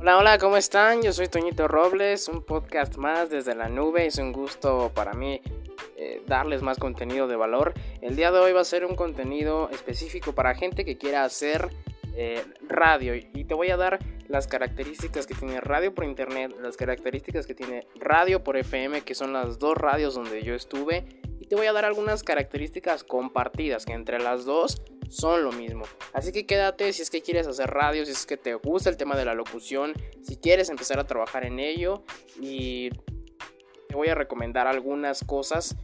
Hola, hola, ¿cómo están? Yo soy Toñito Robles, un podcast más desde la nube. Es un gusto para mí eh, darles más contenido de valor. El día de hoy va a ser un contenido específico para gente que quiera hacer eh, radio y te voy a dar las características que tiene radio por internet, las características que tiene radio por FM, que son las dos radios donde yo estuve, y te voy a dar algunas características compartidas que entre las dos son lo mismo. Así que quédate si es que quieres hacer radio, si es que te gusta el tema de la locución, si quieres empezar a trabajar en ello y te voy a recomendar algunas cosas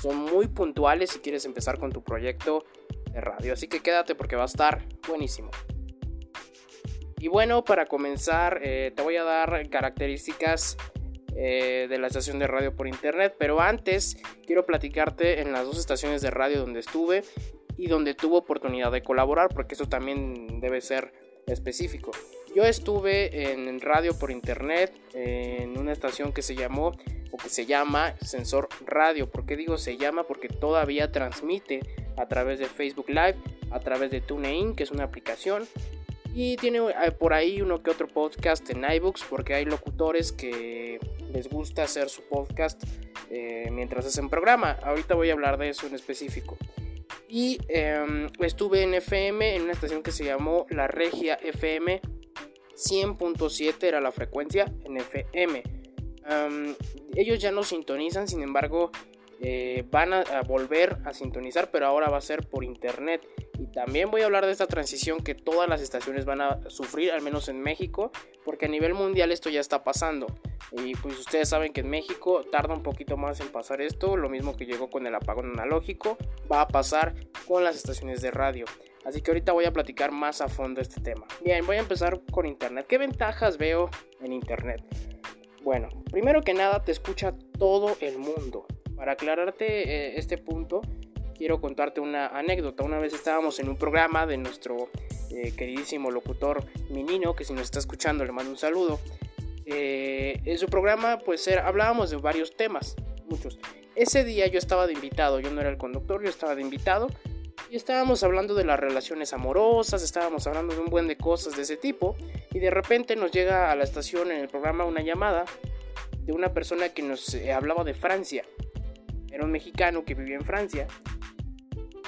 son muy puntuales si quieres empezar con tu proyecto de radio. Así que quédate porque va a estar buenísimo. Y bueno, para comenzar eh, te voy a dar características eh, de la estación de radio por internet, pero antes quiero platicarte en las dos estaciones de radio donde estuve y donde tuve oportunidad de colaborar, porque eso también debe ser específico. Yo estuve en radio por internet en una estación que se llamó o que se llama Sensor Radio. ¿Por qué digo se llama? Porque todavía transmite a través de Facebook Live, a través de TuneIn, que es una aplicación. Y tiene eh, por ahí uno que otro podcast en iBooks, porque hay locutores que les gusta hacer su podcast eh, mientras hacen programa. Ahorita voy a hablar de eso en específico. Y em, estuve en FM, en una estación que se llamó La Regia FM 100.7 era la frecuencia en FM. ellos ya no sintonizan, sin embargo, eh, van a, volver a sintonizar, pero ahora va a ser por internet. Y también voy a hablar de esta transición que todas las estaciones van a sufrir, al menos en México, porque a nivel mundial esto ya está pasando. Y pues ustedes saben que en México tarda un poquito más en pasar esto, lo mismo que llegó con el apagón analógico, va a pasar con las estaciones de radio. Así que ahorita voy a platicar más a fondo este tema. Bien, voy a empezar con Internet. ¿Qué ventajas veo en Internet? Bueno, primero que nada te escucha todo el mundo. Para aclararte eh, este punto, quiero contarte una anécdota. Una vez estábamos en un programa de nuestro eh, queridísimo locutor Minino, que si nos está escuchando le mando un saludo. Eh, en su programa pues hablábamos de varios temas, muchos. Ese día yo estaba de invitado, yo no era el conductor, yo estaba de invitado y estábamos hablando de las relaciones amorosas, estábamos hablando de un buen de cosas de ese tipo y de repente nos llega a la estación en el programa una llamada de una persona que nos eh, hablaba de Francia. Era un mexicano que vivía en Francia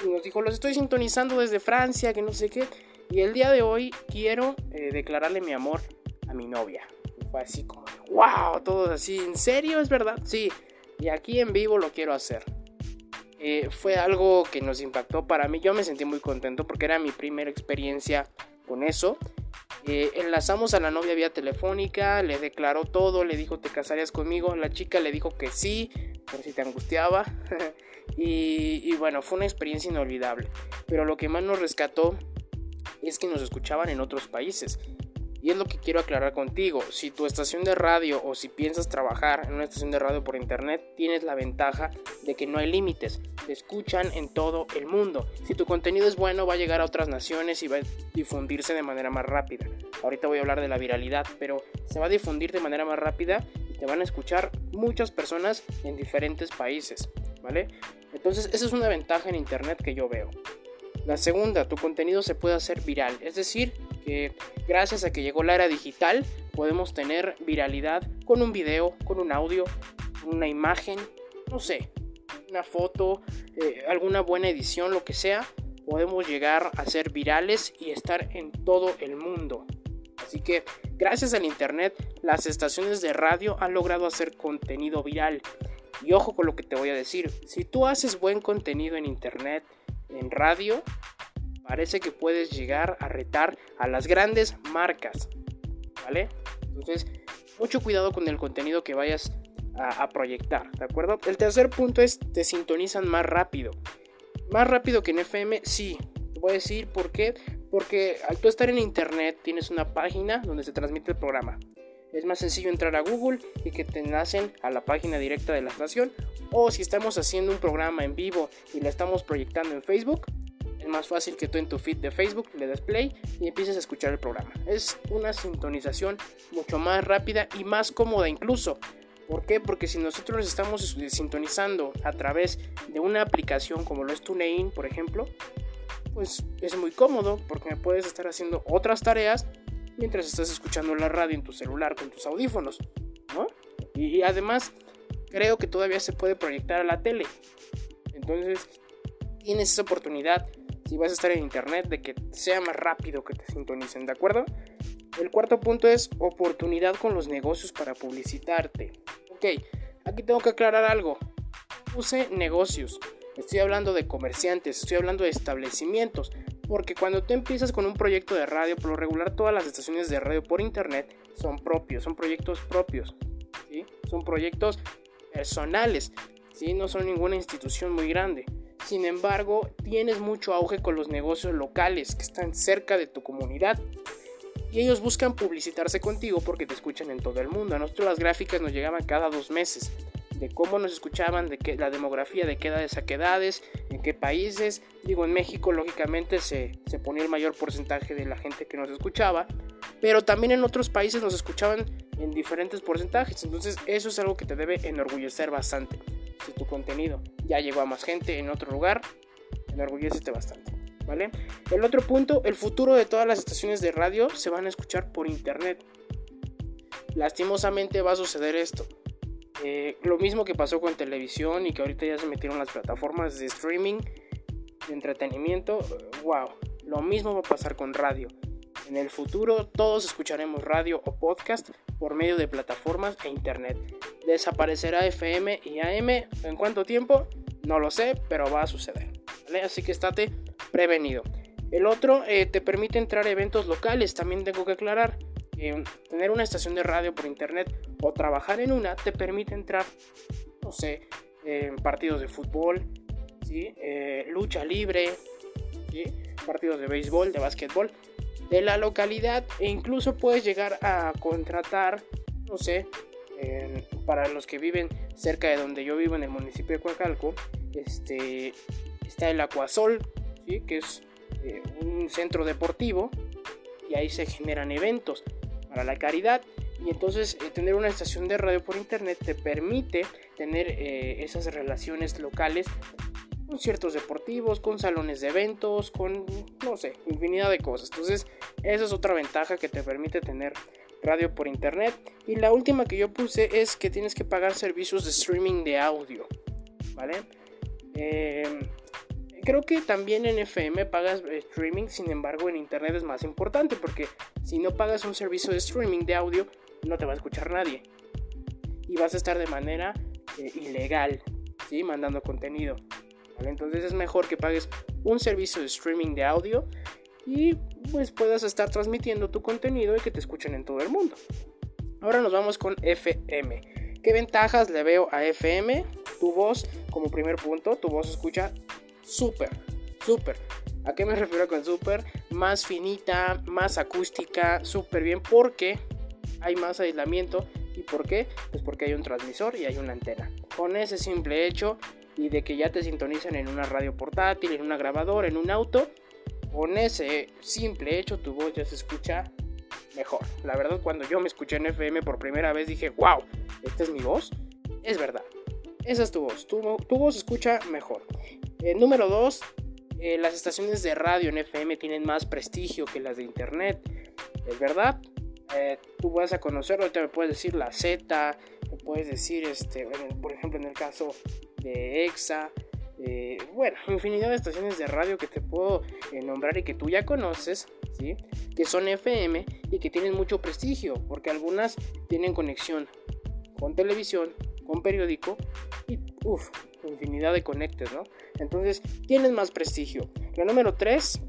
y nos dijo, los estoy sintonizando desde Francia, que no sé qué. Y el día de hoy quiero eh, declararle mi amor a mi novia fue así como, wow, todo así, ¿en serio? ¿Es verdad? Sí, y aquí en vivo lo quiero hacer. Eh, fue algo que nos impactó para mí, yo me sentí muy contento porque era mi primera experiencia con eso. Eh, enlazamos a la novia vía telefónica, le declaró todo, le dijo te casarías conmigo, la chica le dijo que sí, por si te angustiaba. y bueno, fue una experiencia inolvidable. Pero lo que más nos rescató es que nos escuchaban en otros países. Y es lo que quiero aclarar contigo. Si tu estación de radio o si piensas trabajar en una estación de radio por internet, tienes la ventaja de que no hay límites. Te escuchan en todo el mundo. Si tu contenido es bueno, va a llegar a otras naciones y va a difundirse de manera más rápida. Ahorita voy a hablar de la viralidad, pero se va a difundir de manera más rápida y te van a escuchar muchas personas en diferentes países. ¿Vale? Entonces, esa es una ventaja en internet que yo veo. La segunda, tu contenido se puede hacer viral, es decir, gracias a que llegó la era digital podemos tener viralidad con un video, con un audio, una imagen, no sé, una foto, eh, alguna buena edición, lo que sea, podemos llegar a ser virales y estar en todo el mundo. Así que gracias al Internet las estaciones de radio han logrado hacer contenido viral. Y ojo con lo que te voy a decir, si tú haces buen contenido en Internet, en radio, parece que puedes llegar a retar a las grandes marcas. ¿Vale? Entonces, mucho cuidado con el contenido que vayas a, proyectar, ¿de acuerdo? El tercer punto es, te sintonizan más rápido. Más rápido que en FM, sí. Te voy a decir por qué. Porque al tú estar en internet tienes una página donde se transmite el programa. Es más sencillo entrar a Google y que te nacen a la página directa de la estación. O si estamos haciendo un programa en vivo y lo estamos proyectando en Facebook, más fácil que tú en tu feed de Facebook le des play y empieces a escuchar el programa. Es una sintonización mucho más rápida y más cómoda incluso. ¿Por qué? Porque si nosotros estamos sintonizando a través de una aplicación como lo es TuneIn, por ejemplo, pues es muy cómodo porque puedes estar haciendo otras tareas mientras estás escuchando la radio en tu celular con tus audífonos, ¿no? Y, además creo que todavía se puede proyectar a la tele. Entonces tienes esa oportunidad si vas a estar en internet de que sea más rápido que te sintonicen, ¿de acuerdo? El cuarto punto es oportunidad con los negocios para publicitarte. Ok, aquí tengo que aclarar algo. Puse negocios. Estoy hablando de comerciantes, estoy hablando de establecimientos. Porque cuando tú empiezas con un proyecto de radio, por lo regular todas las estaciones de radio por internet son propios, son proyectos propios. Son proyectos personales, ¿sí? no son ninguna institución muy grande. Sin embargo, tienes mucho auge con los negocios locales que están cerca de tu comunidad. Y ellos buscan publicitarse contigo porque te escuchan en todo el mundo. A nosotros las gráficas nos llegaban cada dos meses de cómo nos escuchaban, de qué, la demografía de qué edades a qué edades, en qué países. Digo, en México lógicamente se, se ponía el mayor porcentaje de la gente que nos escuchaba, pero también en otros países nos escuchaban en diferentes porcentajes. Entonces eso es algo que te debe enorgullecer bastante. Si tu contenido ya llegó a más gente en otro lugar, enorgullecete bastante. ¿Vale? El otro punto, el futuro de todas las estaciones de radio se van a escuchar por internet. Lastimosamente va a suceder esto. Eh, lo mismo que pasó con televisión y que ahorita ya se metieron las plataformas de streaming, de entretenimiento. Wow, lo mismo va a pasar con radio. En el futuro todos escucharemos radio o podcast por medio de plataformas e internet. Desaparecerá FM y AM. ¿En cuánto tiempo? No lo sé, pero va a suceder. Así que estate prevenido. El otro eh, te permite entrar a eventos locales, también tengo que aclarar tener una estación de radio por internet o trabajar en una te permite entrar, no sé, en partidos de fútbol, ¿sí? Eh, lucha libre, partidos de béisbol, de básquetbol, de la localidad e incluso puedes llegar a contratar, no sé, para los que viven cerca de donde yo vivo en el municipio de Coacalco, este, está el Acuasol, que es eh, un centro deportivo y ahí se generan eventos la caridad. Y entonces eh, tener una estación de radio por internet te permite tener eh, esas relaciones locales con ciertos deportivos, con salones de eventos, con, no sé, infinidad de cosas. Entonces, esa es otra ventaja que te permite tener radio por internet. Y la última que yo puse es que tienes que pagar servicios de streaming de audio, ¿vale? Eh, Creo que también en FM pagas eh, streaming, sin embargo en Internet es más importante porque si no pagas un servicio de streaming de audio no te va a escuchar nadie y vas a estar de manera eh, ilegal, ¿sí? mandando contenido. Entonces es mejor que pagues un servicio de streaming de audio y pues puedas estar transmitiendo tu contenido y que te escuchen en todo el mundo. Ahora nos vamos con FM. ¿Qué ventajas le veo a FM? Tu voz, como primer punto, tu voz escucha súper, súper. ¿A qué me refiero con súper? Más finita, más acústica, súper bien porque hay más aislamiento. ¿Y por qué? Pues porque hay un transmisor y hay una antena. Con ese simple hecho y de que ya te sintonizan en una radio portátil, en una grabadora, en un auto, con ese simple hecho tu voz ya se escucha mejor. La verdad, cuando yo me escuché en FM por primera vez dije, wow, esta es mi voz. Es verdad. Esa es tu voz. Tu, tu voz se escucha mejor. Eh, número 2. Eh, las estaciones de radio en FM tienen más prestigio que las de internet. Es verdad. Eh, tú vas a conocerlo, te me puedes decir la Z, me puedes decir, este, por ejemplo, en el caso EXA. bueno, infinidad de estaciones de radio que te puedo nombrar y que tú ya conoces, ¿sí? que son FM y que tienen mucho prestigio, porque algunas tienen conexión con televisión, con periódico y uff, infinidad de conectes, ¿no? Entonces tienen más prestigio. La número 3,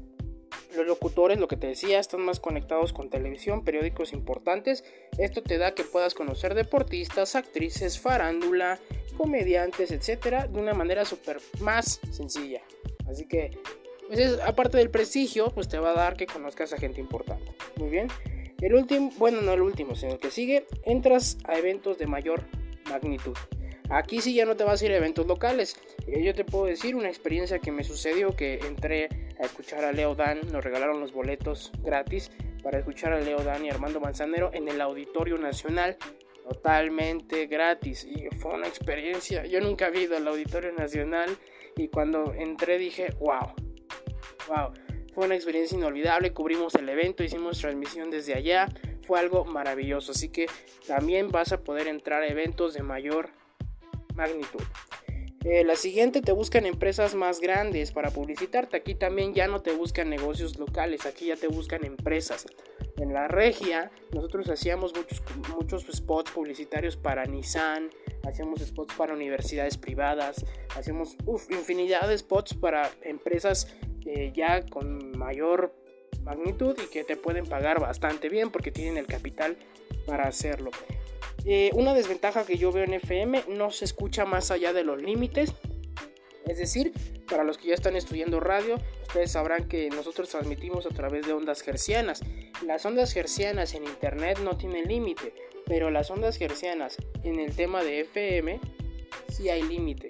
los locutores, lo que te decía, están más conectados con televisión, periódicos importantes. Esto te da que puedas conocer deportistas, actrices, farándula, comediantes, etcétera, de una manera súper más sencilla. Así que, pues aparte del prestigio, pues te va a dar que conozcas a gente importante. Muy bien. El último, bueno, no el último, sino el que sigue, entras a eventos de mayor magnitud. Aquí sí ya no te vas a ir a eventos locales. Eh, yo te puedo decir una experiencia que me sucedió que entré a escuchar a Leo Dan, nos regalaron los boletos gratis para escuchar a Leo Dan y Armando Manzanero en el Auditorio Nacional totalmente gratis y fue una experiencia. Yo nunca he ido al Auditorio Nacional y cuando entré dije, wow, wow. Fue una experiencia inolvidable, cubrimos el evento, hicimos transmisión desde allá, fue algo maravilloso, así que también vas a poder entrar a eventos de mayor magnitud. Eh, la siguiente te buscan empresas más grandes para publicitarte. Aquí también ya no te buscan negocios locales, aquí ya te buscan empresas. En la regia nosotros hacíamos muchos, muchos spots publicitarios para Nissan, hacíamos spots para universidades privadas, hacíamos infinidad de spots para empresas eh, ya con mayor magnitud y que te pueden pagar bastante bien porque tienen el capital para hacerlo. Eh, una desventaja que yo veo en FM no se escucha más allá de los límites. Es decir, para los que ya están estudiando radio, ustedes sabrán que nosotros transmitimos a través de ondas hercianas. Las ondas hercianas en internet no tienen límite, pero las ondas hercianas en el tema de FM sí hay límite.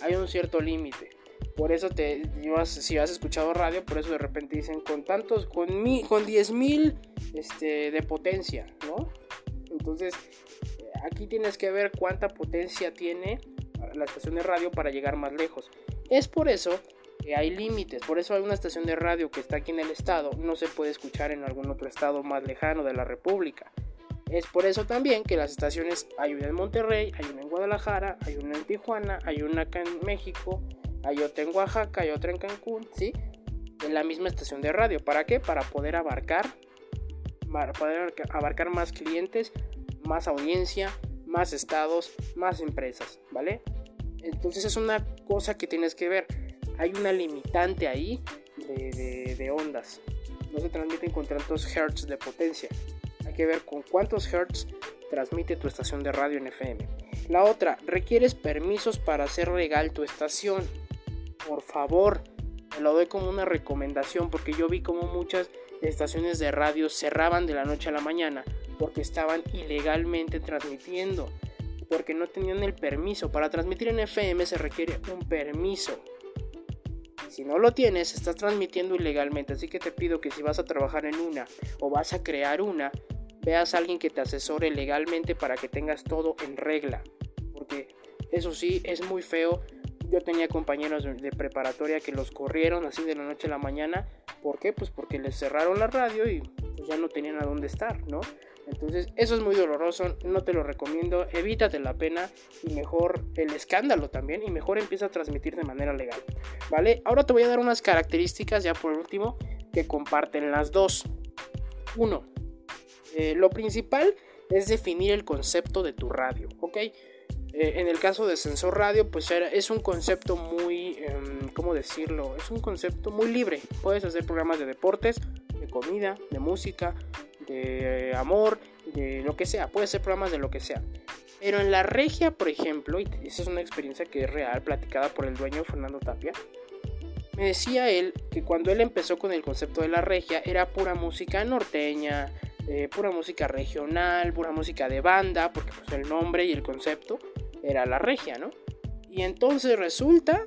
Hay un cierto límite. Por eso te, si has escuchado radio, por eso de repente dicen con tantos, con, mi, con 10.000 este, de potencia, ¿no? Entonces, aquí tienes que ver cuánta potencia tiene la estación de radio para llegar más lejos. Es por eso que hay límites, por eso hay una estación de radio que está aquí en el estado, no se puede escuchar en algún otro estado más lejano de la República. Es por eso también que las estaciones hay una en Monterrey, hay una en Guadalajara, hay una en Tijuana, hay una acá en México, hay otra en Oaxaca, hay otra en Cancún, ¿sí? En la misma estación de radio. ¿Para qué? Para poder abarcar, para poder abarcar más clientes más audiencia, más estados, más empresas, ¿vale? Entonces es una cosa que tienes que ver. Hay una limitante ahí de, ondas. No se transmiten con tantos hertz de potencia. Hay que ver con cuántos hertz transmite tu estación de radio en FM. La otra, requieres permisos para hacer legal tu estación. Por favor, te lo doy como una recomendación porque yo vi como muchas estaciones de radio cerraban de la noche a la mañana porque estaban ilegalmente transmitiendo, porque no tenían el permiso. Para transmitir en FM se requiere un permiso. Si no lo tienes, estás transmitiendo ilegalmente, así que te pido que si vas a trabajar en una o vas a crear una, veas a alguien que te asesore legalmente para que tengas todo en regla. Porque eso sí, es muy feo. Yo tenía compañeros de preparatoria que los corrieron así de la noche a la mañana. ¿Por qué? Pues porque les cerraron la radio y pues ya no tenían a dónde estar, ¿no? Entonces, eso es muy doloroso, no te lo recomiendo, evítate la pena y mejor el escándalo también y mejor empieza a transmitir de manera legal. ¿Vale? Ahora te voy a dar unas características ya por último que comparten las dos. Uno, eh, lo principal es definir el concepto de tu radio, ¿ok? Eh, en el caso de Sensor Radio, pues es un concepto muy, em, ¿cómo decirlo? Es un concepto muy libre. Puedes hacer programas de deportes, de comida, de música, de amor, de lo que sea, puede ser programas de lo que sea. Pero en la regia, por ejemplo, y esa es una experiencia que es real, platicada por el dueño Fernando Tapia, me decía él que cuando él empezó con el concepto de la regia era pura música norteña, eh, pura música regional, pura música de banda, porque pues el nombre y el concepto era la regia, ¿no? Y entonces resulta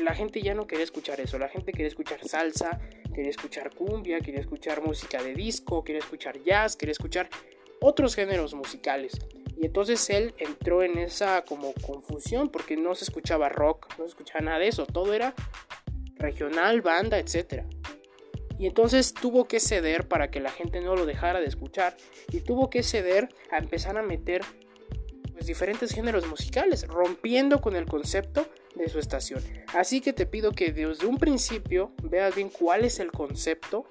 la gente ya no quería escuchar eso, la gente quería escuchar salsa, quería escuchar cumbia, quería escuchar música de disco, quería escuchar jazz, quería escuchar otros géneros musicales. Y entonces él entró en esa como confusión porque no se escuchaba rock, no se escuchaba nada de eso, todo era regional, banda, etc. Y entonces tuvo que ceder para que la gente no lo dejara de escuchar y tuvo que ceder a empezar a meter pues, diferentes géneros musicales, rompiendo con el concepto de su estación. Así que te pido que desde un principio veas bien cuál es el concepto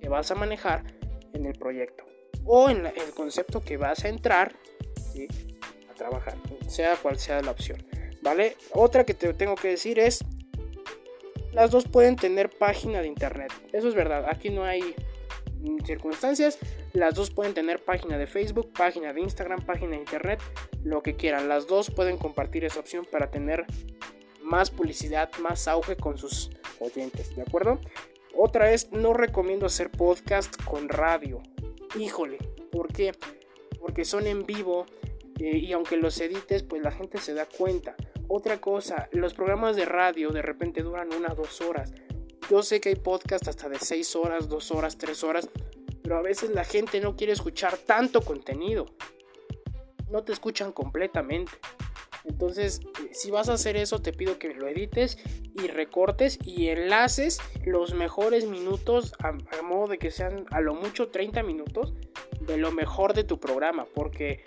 que vas a manejar en el proyecto o en el concepto que vas a entrar a trabajar, sea cual sea la opción. ¿Vale? Otra que te tengo que decir es, las dos pueden tener página de internet. Eso es verdad, aquí no hay circunstancias. Las dos pueden tener página de Facebook, página de Instagram, página de Internet, lo que quieran. Las dos pueden compartir esa opción para tener más publicidad, más auge con sus oyentes, ¿de acuerdo? Otra es, no recomiendo hacer podcast con radio. Híjole, ¿por qué? Porque son en vivo eh, y aunque los edites, pues la gente se da cuenta. Otra cosa, los programas de radio de repente duran una, dos horas. Yo sé que hay podcast hasta de 6 horas, 2 horas, 3 horas, pero a veces la gente no quiere escuchar tanto contenido. No te escuchan completamente. Entonces, si vas a hacer eso, te pido que lo edites y recortes y enlaces los mejores minutos a, modo de que sean a lo mucho 30 minutos de lo mejor de tu programa. Porque,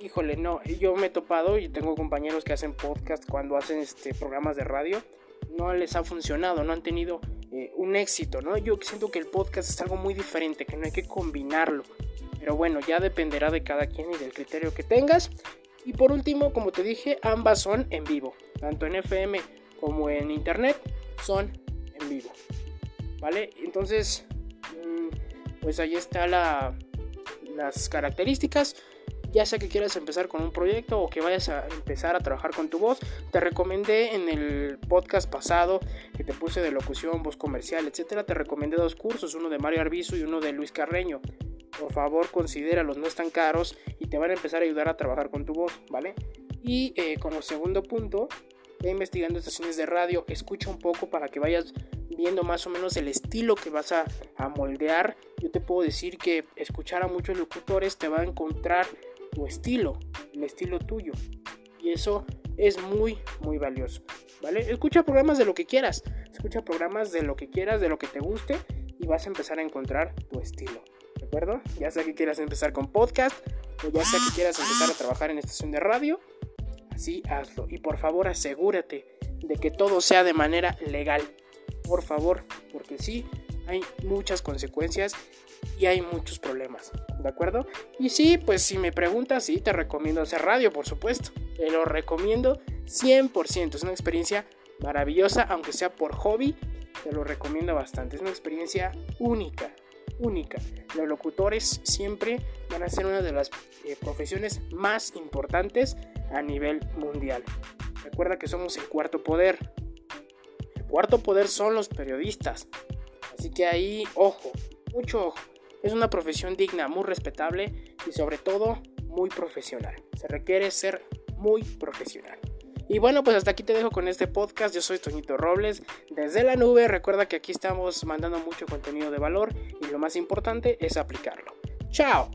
híjole, no, yo me he topado y tengo compañeros que hacen podcast cuando hacen este, programas de radio. No les ha funcionado, no han tenido eh, un éxito, ¿no? Yo siento que el podcast es algo muy diferente, que no hay que combinarlo. Pero bueno, ya dependerá de cada quien y del criterio que tengas. Y por último, como te dije, ambas son en vivo. Tanto en FM como en internet son en vivo. ¿Vale? Entonces, mm, pues ahí está la, las características. Ya sea que quieras empezar con un proyecto o que vayas a empezar a trabajar con tu voz, te recomendé en el podcast pasado que te puse de locución, voz comercial, etcétera. Te recomendé dos cursos, uno de Mario Arbizu y uno de Luis Carreño por favor considéralos, no están caros y te van a empezar a ayudar a trabajar con tu voz, ¿vale? Y eh, como segundo punto, ve investigando estaciones de radio, escucha un poco para que vayas viendo más o menos el estilo que vas a moldear. Yo te puedo decir que escuchar a muchos locutores te va a encontrar tu estilo, el estilo tuyo. Y eso es muy, muy valioso. ¿Vale? Escucha programas de lo que quieras. Escucha programas de lo que quieras, de lo que te guste y vas a empezar a encontrar tu estilo. ¿De acuerdo? Ya sea que quieras empezar con podcast o ya sea que quieras empezar a trabajar en estación de radio, así hazlo. Y por favor asegúrate de que todo sea de manera legal. Por favor, porque sí, hay muchas consecuencias y hay muchos problemas. ¿De acuerdo? Y sí, pues si me preguntas, sí, te recomiendo hacer radio, por supuesto. Te lo recomiendo 100%. Es una experiencia maravillosa, aunque sea por hobby. Te lo recomiendo bastante. Es una experiencia única única. Los locutores siempre van a ser una de las eh, profesiones más importantes a nivel mundial. Recuerda que somos el cuarto poder. El cuarto poder son los periodistas. Así que ahí, ojo, mucho ojo. Es una profesión digna, muy respetable y sobre todo muy profesional. Se requiere ser muy profesional. Y bueno, pues hasta aquí te dejo con este podcast. Yo soy Toñito Robles desde la nube. Recuerda que aquí estamos mandando mucho contenido de valor y lo más importante es aplicarlo. ¡Chao!